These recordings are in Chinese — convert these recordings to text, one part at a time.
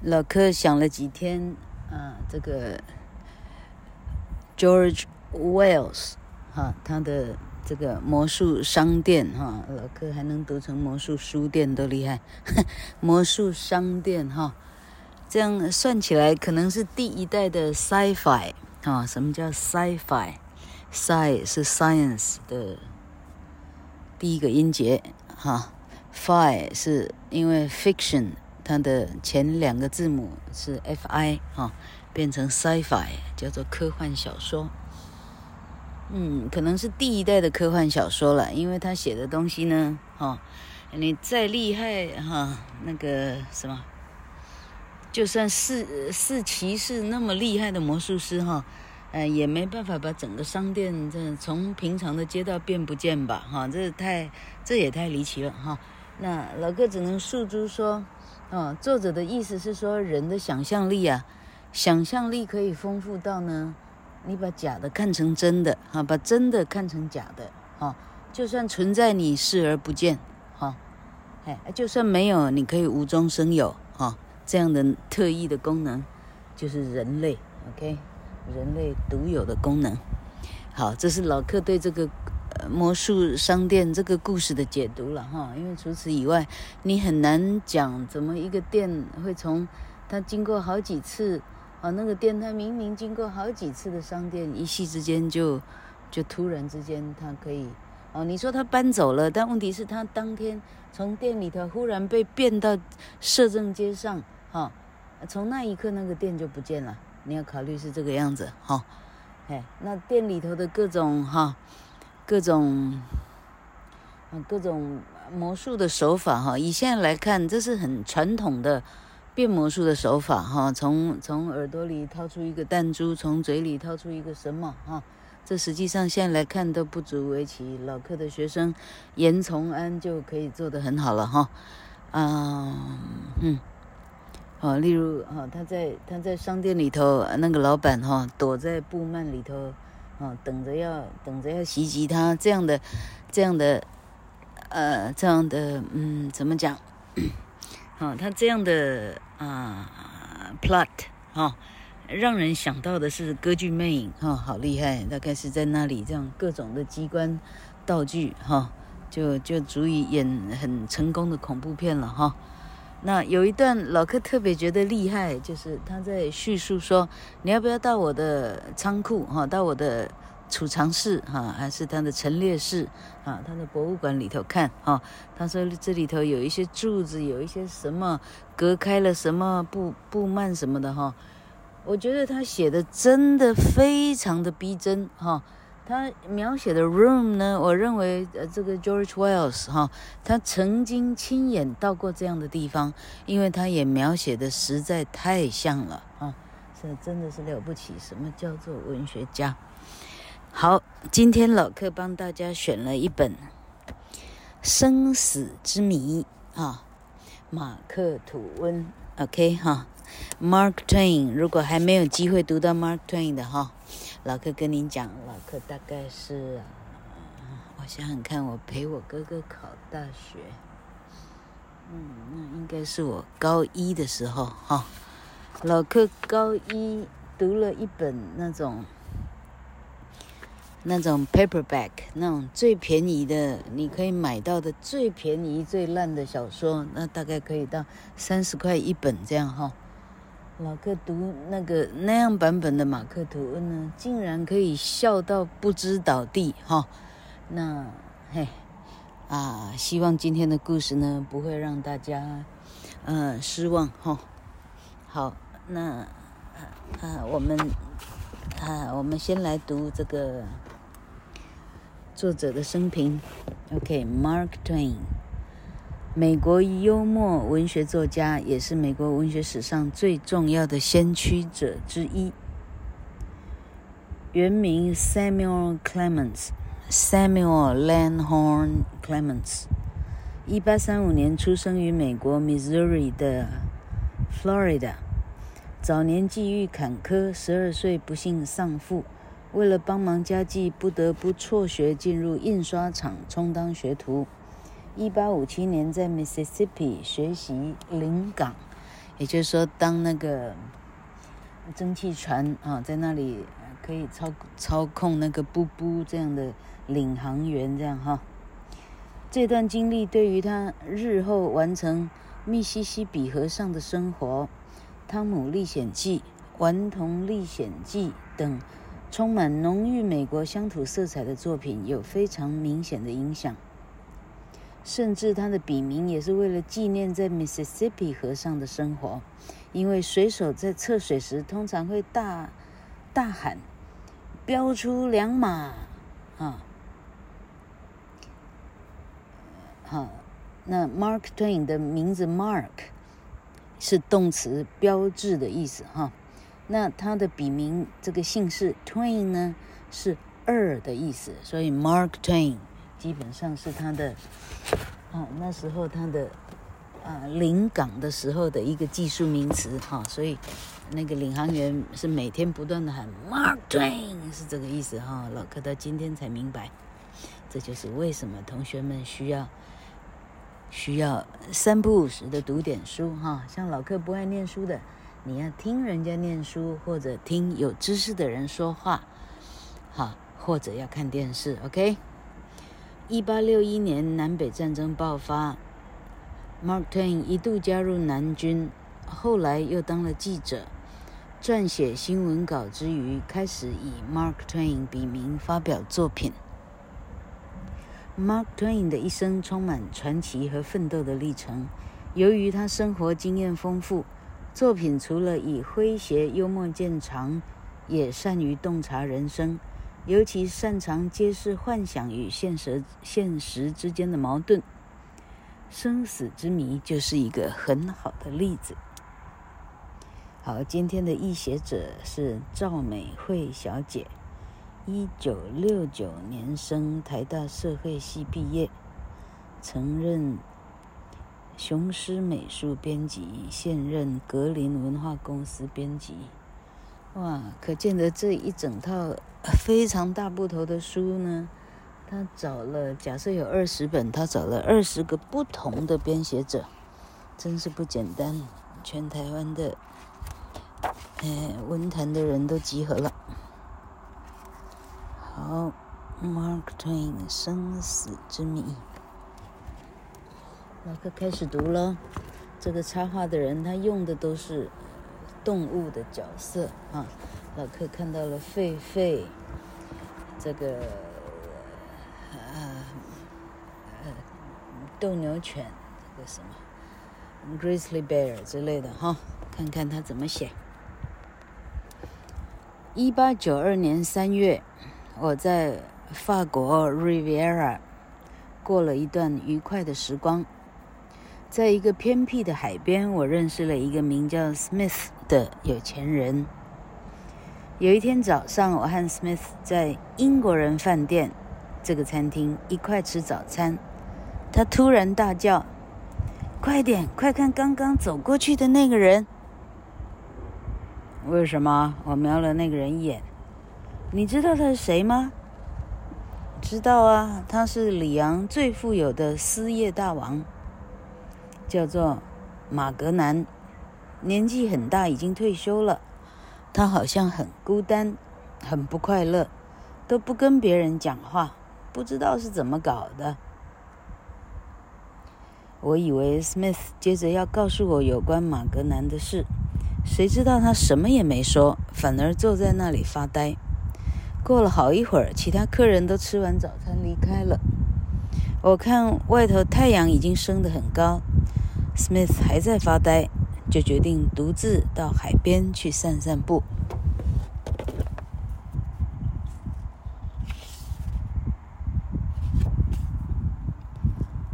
老柯想了几天啊，这个 George Wells 哈，他的这个魔术商店哈，老柯还能读成魔术书店都厉害，魔术商店哈，这样算起来可能是第一代的 Sci-Fi 啊。什么叫 Sci-Fi？Sci 是 Science 的第一个音节哈，Fi 是因为 Fiction。它的前两个字母是 F I 哈，变成 Sci-Fi，叫做科幻小说。嗯，可能是第一代的科幻小说了，因为他写的东西呢，哈，你再厉害哈，那个什么，就算四四骑士那么厉害的魔术师哈，呃，也没办法把整个商店这从平常的街道变不见吧，哈，这太这也太离奇了哈。那老哥只能诉诸说。哦，作者的意思是说，人的想象力啊，想象力可以丰富到呢，你把假的看成真的，哈，把真的看成假的，哈，就算存在，你视而不见，哈，哎，就算没有，你可以无中生有，哈，这样的特异的功能，就是人类，OK，人类独有的功能。好，这是老克对这个。魔术商店这个故事的解读了哈，因为除此以外，你很难讲怎么一个店会从它经过好几次啊，那个店它明明经过好几次的商店，一夕之间就就突然之间它可以哦，你说它搬走了，但问题是它当天从店里头忽然被变到摄政街上哈，从那一刻那个店就不见了，你要考虑是这个样子哈，哎，那店里头的各种哈。各种，各种魔术的手法哈，以现在来看，这是很传统的变魔术的手法哈。从从耳朵里掏出一个弹珠，从嘴里掏出一个什么哈，这实际上现在来看都不足为奇。老克的学生严从安就可以做得很好了哈。啊，嗯，好，例如啊，他在他在商店里头，那个老板哈躲在布幔里头。哦，等着要等着要袭击他，这样的，这样的，呃，这样的，嗯，怎么讲？哦，他这样的啊、plot 哈、让人想到的是歌剧魅影哈、哦，好厉害，大概是在那里这样各种的机关道具哈、哦，就就足以演很成功的恐怖片了哈。哦那有一段老克特别觉得厉害，就是他在叙述说：“你要不要到我的仓库哈，到我的储藏室哈，还是他的陈列室啊，他的博物馆里头看哈？”他说这里头有一些柱子，有一些什么隔开了什么布布幔什么的哈。我觉得他写的真的非常的逼真哈。他描写的 room 呢，我认为呃，这个 George Wells 哈，他曾经亲眼到过这样的地方，因为他也描写的实在太像了啊，这真的是了不起。什么叫做文学家？好，今天老克帮大家选了一本《生死之谜》啊，马克吐温，OK 哈，Mark Twain。如果还没有机会读到 Mark Twain 的哈。老克跟您讲，老克大概是，我想想看，我陪我哥哥考大学，嗯，那应该是我高一的时候哈。老柯高一读了一本那种那种 paperback，那种最便宜的，你可以买到的最便宜最烂的小说，那大概可以到三十块一本这样哈。老克读那个那样版本的马克吐温呢，竟然可以笑到不知倒地哈、哦。那嘿啊，希望今天的故事呢不会让大家呃失望哈、哦。好，那啊我们啊我们先来读这个作者的生平。OK，Mark、Twain。美国幽默文学作家，也是美国文学史上最重要的先驱者之一。原名 Samuel Clemens，Samuel Langhorne Clemens，一八三五年出生于美国 Missouri 的 Florida。早年际遇坎坷，十二岁不幸丧父，为了帮忙家计，不得不辍学进入印刷厂，充当学徒。一八五七年在 Mississippi 学习临港，也就是说，当那个蒸汽船啊，在那里可以操操控那个布布这样的领航员，这样哈。这段经历对于他日后完成密西西比河上的生活，《汤姆历险记》《顽童历险记》等充满浓郁美国乡土色彩的作品有非常明显的影响。甚至他的笔名也是为了纪念在密西西比河上的生活，因为水手在测水时通常会大大喊“标出两码”，啊，好，那 Mark Twain 的名字 Mark 是动词标志的意思，哈，那他的笔名这个姓氏 Twain 呢是二的意思，所以 Mark Twain。基本上是他的，啊，那时候他的，啊，临港的时候的一个技术名词，哈，所以那个领航员是每天不断的喊 Martin，是这个意思，哈。老柯到今天才明白，这就是为什么同学们需要需要三不五时的读点书，哈。像老柯不爱念书的，你要听人家念书，或者听有知识的人说话，哈，或者要看电视，OK。一八六一年南北战争爆发，Mark Twain 一度加入南军，后来又当了记者，撰写新闻稿之余，开始以 Mark Twain 笔名发表作品。Mark Twain 的一生充满传奇和奋斗的历程。由于他生活经验丰富，作品除了以诙谐幽默见长，也善于洞察人生。尤其擅长揭示幻想与现实现实之间的矛盾，生死之谜就是一个很好的例子。好，今天的译写者是赵美惠小姐，一九六九年生，台大社会系毕业，曾任雄狮美术编辑，现任格林文化公司编辑。哇，可见得这一整套非常大部头的书呢，他找了，假设有二十本，他找了二十个不同的编写者，真是不简单。全台湾的，哎，文坛的人都集合了。好，Mark Twain 生死之谜，老哥开始读了。这个插画的人，他用的都是。动物的角色啊，老客看到了狒狒，这个呃呃斗牛犬，这个什么 grizzly bear 之类的哈，看看他怎么写。一八九二年三月，我在法国 Riviera 过了一段愉快的时光。在一个偏僻的海边，我认识了一个名叫 Smith 的有钱人。有一天早上，我和 Smith 在英国人饭店这个餐厅一块吃早餐。他突然大叫：“快点，快看刚刚走过去的那个人！”为什么？我瞄了那个人一眼。你知道他是谁吗？知道啊，他是里昂最富有的丝业大王。叫做马格南，年纪很大，已经退休了。他好像很孤单，很不快乐，都不跟别人讲话，不知道是怎么搞的。我以为 Smith 接着要告诉我有关马格南的事，谁知道他什么也没说，反而坐在那里发呆。过了好一会儿，其他客人都吃完早餐离开了。我看外头太阳已经升得很高。Smith 还在发呆，就决定独自到海边去散散步。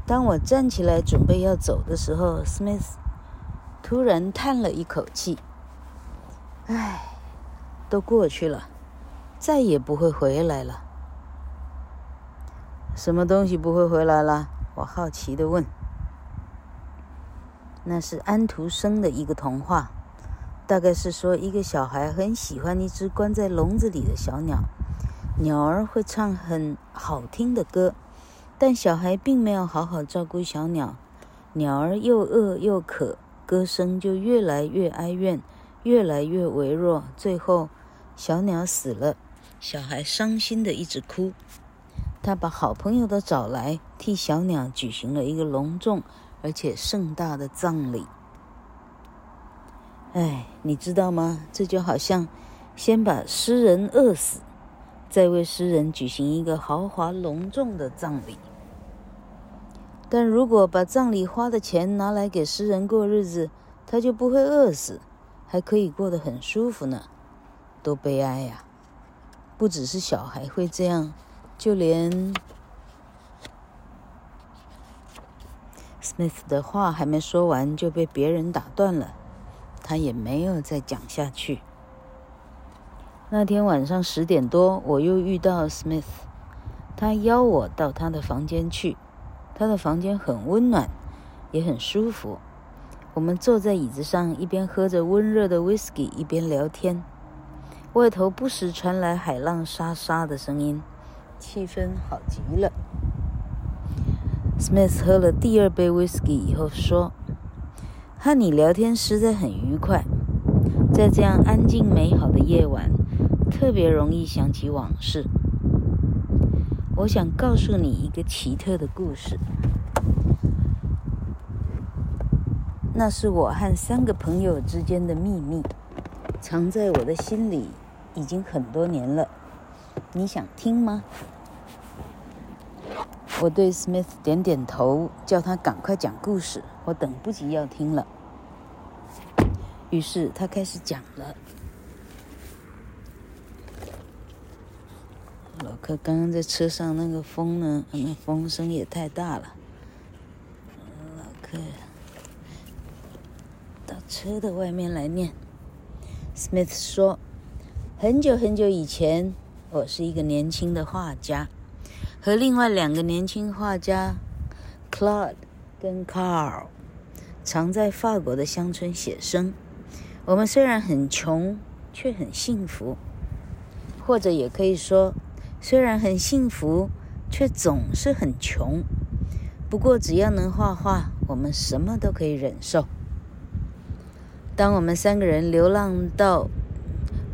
当我站起来准备要走的时候，Smith 突然叹了一口气：“唉，都过去了，再也不会回来了。”什么东西不会回来了？我好奇的问。那是安徒生的一个童话，大概是说一个小孩很喜欢一只关在笼子里的小鸟，鸟儿会唱很好听的歌，但小孩并没有好好照顾小鸟，鸟儿又饿又渴，歌声就越来越哀怨，越来越微弱。最后，小鸟死了，小孩伤心地一直哭。他把好朋友都找来，替小鸟举行了一个隆重而且盛大的葬礼。哎，你知道吗？这就好像先把诗人饿死，再为诗人举行一个豪华隆重的葬礼。但如果把葬礼花的钱拿来给诗人过日子，他就不会饿死，还可以过得很舒服呢。多悲哀呀！不只是小孩会这样，就连 Smith 的话还没说完就被别人打断了，他也没有再讲下去。那天晚上十点多，我又遇到 Smith，他邀我到他的房间去。他的房间很温暖，也很舒服。我们坐在椅子上，一边喝着温热的 whisky，一边聊天。外头不时传来海浪沙沙的声音，气氛好极了。Smith 喝了第二杯 whisky 以后说：“和你聊天实在很愉快，在这样安静美好的夜晚，特别容易想起往事。”我想告诉你一个奇特的故事，那是我和三个朋友之间的秘密，藏在我的心里已经很多年了。你想听吗？我对 Smith 点点头，叫他赶快讲故事，我等不及要听了。于是他开始讲了。老柯刚刚在车上那个风呢，那风声也太大了。老柯到车的外面来念。Smith 说：“很久很久以前，我是一个年轻的画家，和另外两个年轻画家 Claude 跟 Carl，常在法国的乡村写生。我们虽然很穷，却很幸福，或者也可以说。”虽然很幸福，却总是很穷。不过只要能画画，我们什么都可以忍受。当我们三个人流浪到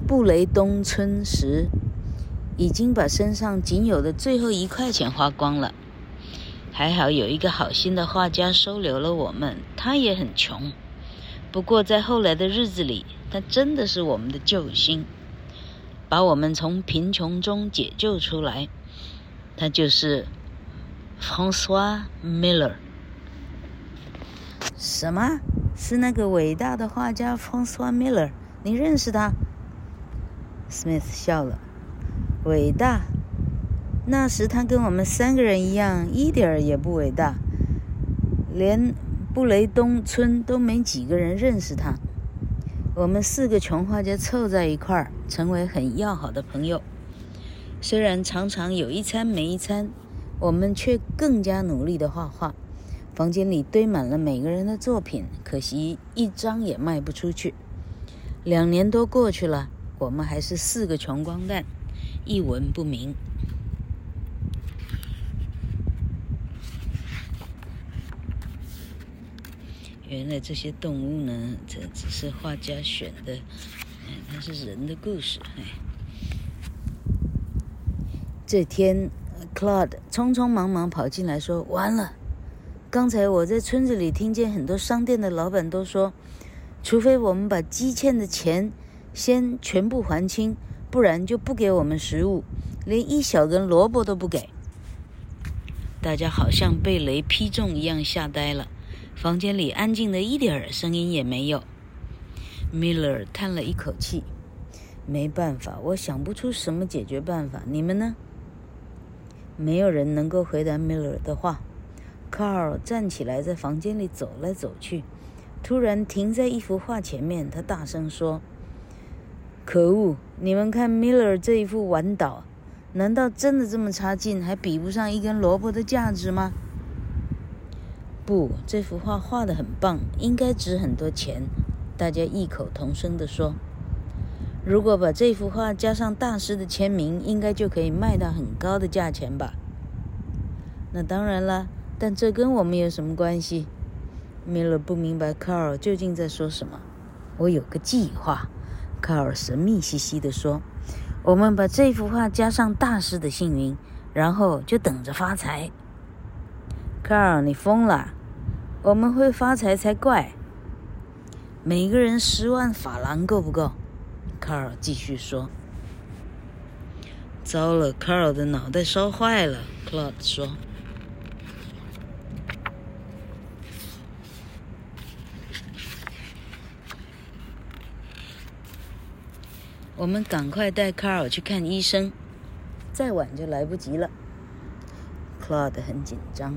布雷东村时，已经把身上仅有的最后一块钱花光了。还好有一个好心的画家收留了我们，他也很穷。不过在后来的日子里，他真的是我们的救星。把我们从贫穷中解救出来，他就是 François Miller。什么？是那个伟大的画家 François Miller？你认识他？Smith 笑了。伟大？那时他跟我们三个人一样，一点儿也不伟大，连布雷东村都没几个人认识他。我们四个穷画家凑在一块儿，成为很要好的朋友。虽然常常有一餐没一餐，我们却更加努力的画画。房间里堆满了每个人的作品，可惜一张也卖不出去。两年多过去了，我们还是四个穷光蛋，一文不名。原来这些动物呢，这只是画家选的，哎，那是人的故事。哎，这天，Claude 匆匆忙忙跑进来说：“完了，刚才我在村子里听见很多商店的老板都说，除非我们把积欠的钱先全部还清，不然就不给我们食物，连一小根萝卜都不给。”大家好像被雷劈中一样，吓呆了。房间里安静的一点儿声音也没有。Miller 叹了一口气：“没办法，我想不出什么解决办法。你们呢？”没有人能够回答 Miller 的话。Carl 站起来，在房间里走来走去，突然停在一幅画前面。他大声说：“可恶！你们看 Miller 这一幅晚岛，难道真的这么差劲，还比不上一根萝卜的价值吗？”不，这幅画画得很棒，应该值很多钱。大家异口同声地说：“如果把这幅画加上大师的签名，应该就可以卖到很高的价钱吧？”那当然了，但这跟我们有什么关系米勒不明白卡尔究竟在说什么。我有个计划，卡尔神秘兮兮地说：“我们把这幅画加上大师的姓名，然后就等着发财。”卡尔，你疯了！我们会发财才怪。每个人十万法郎够不够？卡尔继续说。糟了，卡尔的脑袋烧坏了。克洛德说。我们赶快带卡尔去看医生，再晚就来不及了。Claude 很紧张。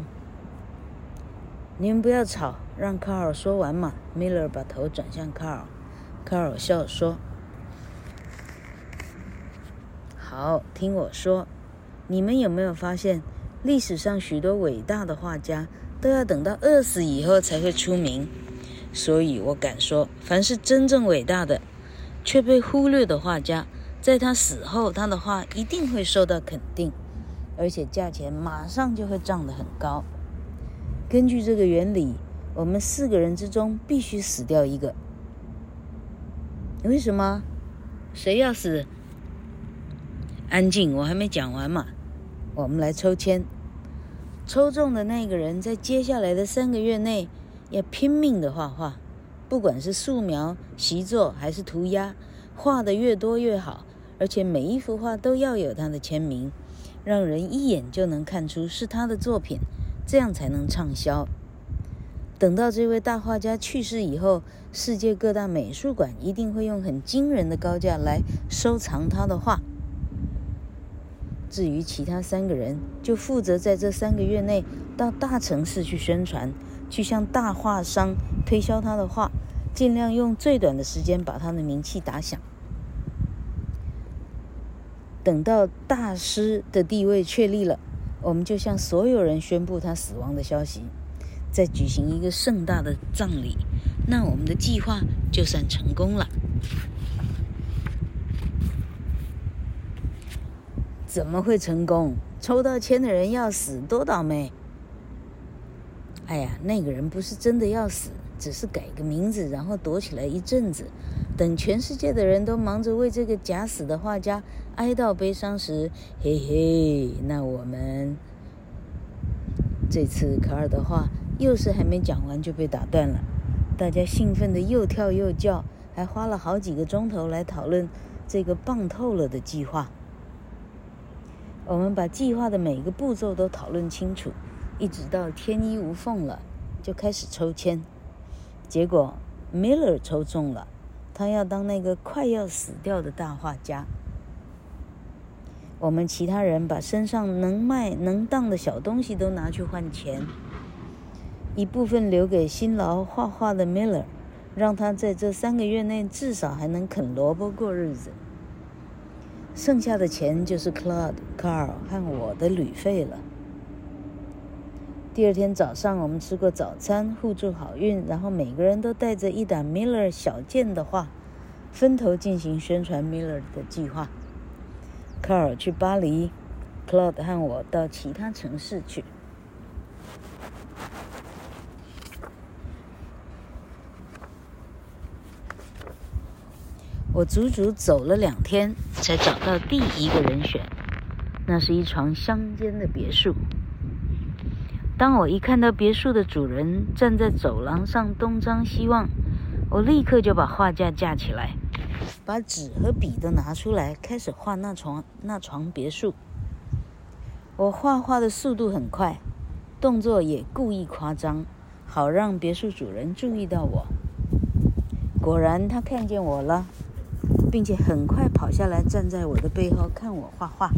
你们不要吵，让卡尔说完嘛。米勒把头转向卡尔，卡尔笑说：“好，听我说，你们有没有发现，历史上许多伟大的画家都要等到饿死以后才会出名？所以我敢说，凡是真正伟大的。”却被忽略的画家，在他死后，他的画一定会受到肯定，而且价钱马上就会涨得很高。根据这个原理，我们四个人之中必须死掉一个。为什么？谁要死？安静，我还没讲完嘛。我们来抽签，抽中的那个人在接下来的三个月内要拼命的画画。不管是素描、习作还是涂鸦，画的越多越好，而且每一幅画都要有他的签名，让人一眼就能看出是他的作品，这样才能畅销。等到这位大画家去世以后，世界各大美术馆一定会用很惊人的高价来收藏他的画。至于其他三个人，就负责在这三个月内到大城市去宣传，去向大画商推销他的画。尽量用最短的时间把他的名气打响。等到大师的地位确立了，我们就向所有人宣布他死亡的消息，再举行一个盛大的葬礼。那我们的计划就算成功了。怎么会成功？抽到签的人要死，多倒霉！哎呀，那个人不是真的要死。只是改个名字，然后躲起来一阵子，等全世界的人都忙着为这个假死的画家哀悼悲伤时，嘿嘿，那我们这次卡尔的话又是还没讲完就被打断了，大家兴奋的又跳又叫，还花了好几个钟头来讨论这个棒透了的计划。我们把计划的每个步骤都讨论清楚，一直到天衣无缝了，就开始抽签。结果，Miller 抽中了，他要当那个快要死掉的大画家。我们其他人把身上能卖能当的小东西都拿去换钱，一部分留给辛劳画画的 Miller，让他在这三个月内至少还能啃萝卜过日子。剩下的钱就是 Claude、Carl 和我的旅费了。第二天早上，我们吃过早餐，互助好运，然后每个人都带着一沓 Miller 小件的画，分头进行宣传 Miller 的计划。卡尔去巴黎，Claude 和我到其他城市去。我足足走了两天，才找到第一个人选，那是一幢乡间的别墅。当我一看到别墅的主人站在走廊上东张西望，我立刻就把画架架起来，把纸和笔都拿出来，开始画那幢那幢别墅。我画画的速度很快，动作也故意夸张，好让别墅主人注意到我。果然，他看见我了，并且很快跑下来，站在我的背后看我画画。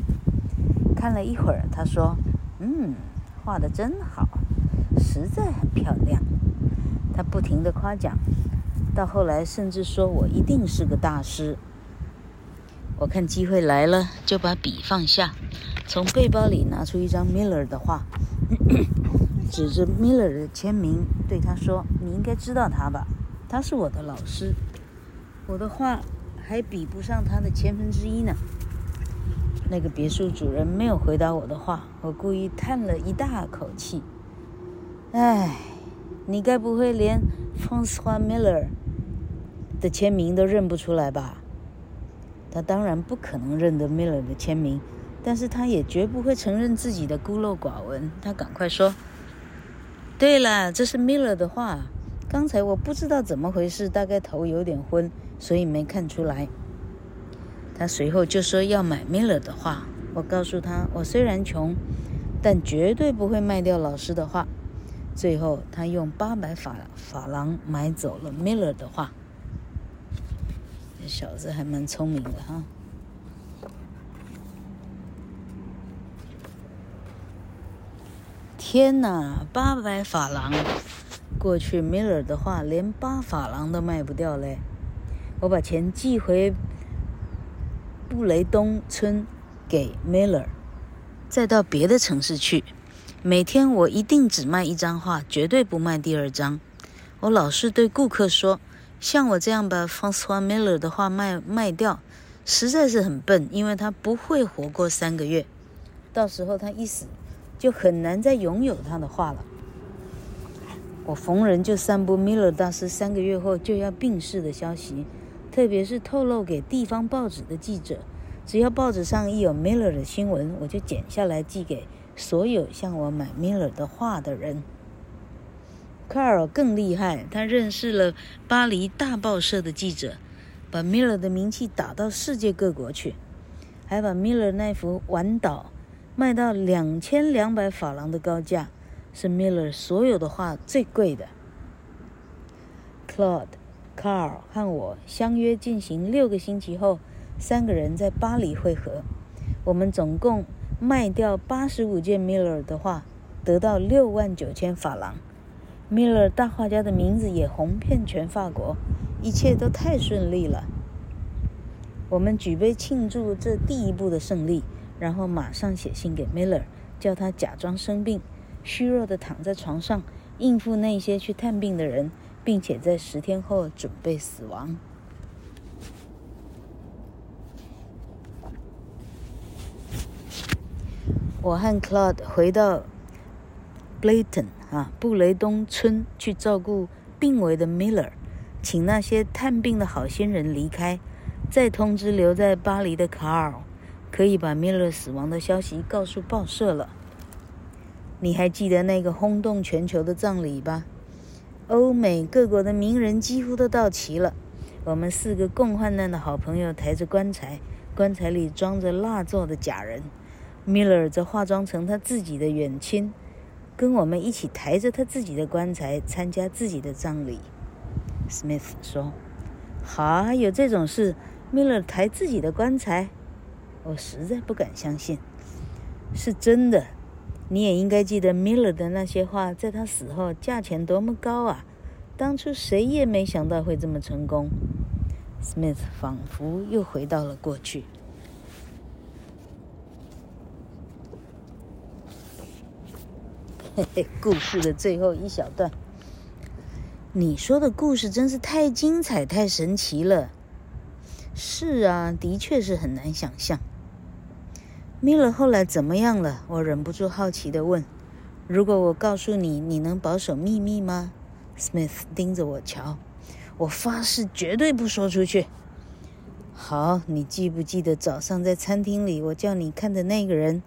看了一会儿，他说：“嗯。”画的真好，实在很漂亮。他不停的夸奖，到后来甚至说我一定是个大师。我看机会来了，就把笔放下，从背包里拿出一张 Miller 的画，指着 Miller 的签名，对他说：“你应该知道他吧？他是我的老师，我的画还比不上他的千分之一呢。”那个别墅主人没有回答我的话，我故意叹了一大口气。唉，你该不会连 Francois Miller 的签名都认不出来吧？他当然不可能认得 Miller 的签名，但是他也绝不会承认自己的孤陋寡闻。他赶快说：“对了，这是 Miller 的画。刚才我不知道怎么回事，大概头有点昏，所以没看出来。”他随后就说要买 Miller 的画。我告诉他，我虽然穷，但绝对不会卖掉老师的画。最后，他用八百法法郎买走了 Miller 的画。这小子还蛮聪明的哈！天哪，八百法郎！过去 Miller 的画连八法郎都卖不掉嘞。我把钱寄回布雷东村。给 Miller，再到别的城市去。每天我一定只卖一张画，绝对不卖第二张。我老是对顾客说，像我这样把 Francois Miller 的画卖卖掉，实在是很笨，因为他不会活过三个月。到时候他一死，就很难再拥有他的画了。我逢人就散布 Miller 大师三个月后就要病逝的消息，特别是透露给地方报纸的记者。只要报纸上一有 Miller 的新闻，我就剪下来寄给所有向我买 Miller 的画的人。Carl 更厉害，他认识了巴黎大报社的记者，把 Miller 的名气打到世界各国去，还把 Miller 那幅《晚岛》卖到两千两百法郎的高价，是 Miller 所有的画最贵的。Claude、Carl 和我相约进行六个星期后。三个人在巴黎会合，我们总共卖掉八十五件 Miller 的画，得到六万九千法郎。Miller 大画家的名字也红遍全法国，一切都太顺利了。我们举杯庆祝这第一步的胜利，然后马上写信给 Miller，叫他假装生病，虚弱地躺在床上，应付那些去探病的人，并且在十天后准备死亡。我和 Claude 回到 Blayton 啊，布雷东村去照顾病危的 Miller，请那些探病的好心人离开，再通知留在巴黎的 Carl，可以把 Miller 死亡的消息告诉报社了。你还记得那个轰动全球的葬礼吧？欧美各国的名人几乎都到齐了，我们四个共患难的好朋友抬着棺材，棺材里装着蜡做的假人。Miller 则化妆成他自己的远亲，跟我们一起抬着他自己的棺材参加自己的葬礼。Smith 说：“哈，有这种事？Miller 抬自己的棺材？我实在不敢相信，是真的。你也应该记得 Miller 的那些画，在他死后价钱多么高啊！当初谁也没想到会这么成功。”Smith 仿佛又回到了过去。嘿嘿，故事的最后一小段，你说的故事真是太精彩、太神奇了。是啊，的确是很难想象。米勒后来怎么样了？我忍不住好奇地问。如果我告诉你，你能保守秘密吗？Smith 盯着我瞧。我发誓绝对不说出去。好，你记不记得早上在餐厅里我叫你看的那个人？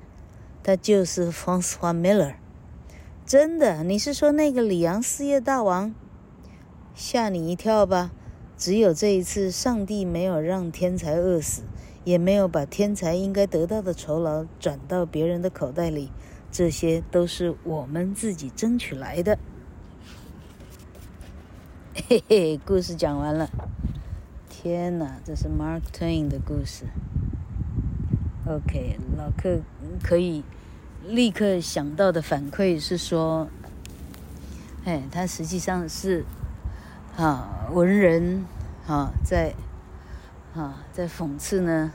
他就是 Francois Miller。真的？你是说那个里昂事业大王？吓你一跳吧！只有这一次，上帝没有让天才饿死，也没有把天才应该得到的酬劳转到别人的口袋里，这些都是我们自己争取来的。嘿嘿，故事讲完了。天哪，这是 Mark Twain 的故事。OK，老客可以。立刻想到的反馈是说，哎，他实际上是啊文人啊，在啊在讽刺呢，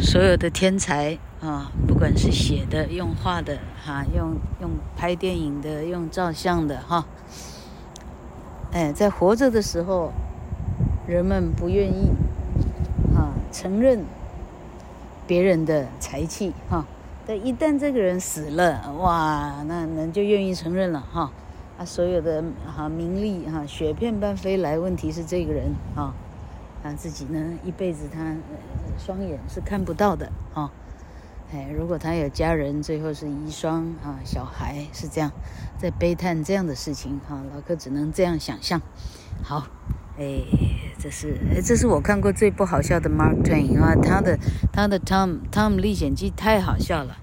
所有的天才啊，不管是写的、用画的、哈、用用拍电影的、用照相的哈，哎，在活着的时候，人们不愿意啊承认别人的才气哈。但一旦这个人死了，哇，那人就愿意承认了哈。啊，所有的哈名利哈雪片般飞来，问题是这个人啊，他自己呢一辈子他双眼是看不到的啊，哎，如果他有家人，最后是遗孀啊，小孩是这样，在悲叹这样的事情哈，老哥只能这样想象。好，哎，这是哎，这是我看过最不好笑的 Mark Twain 啊，他的他的 Tom Tom 历险记太好笑了。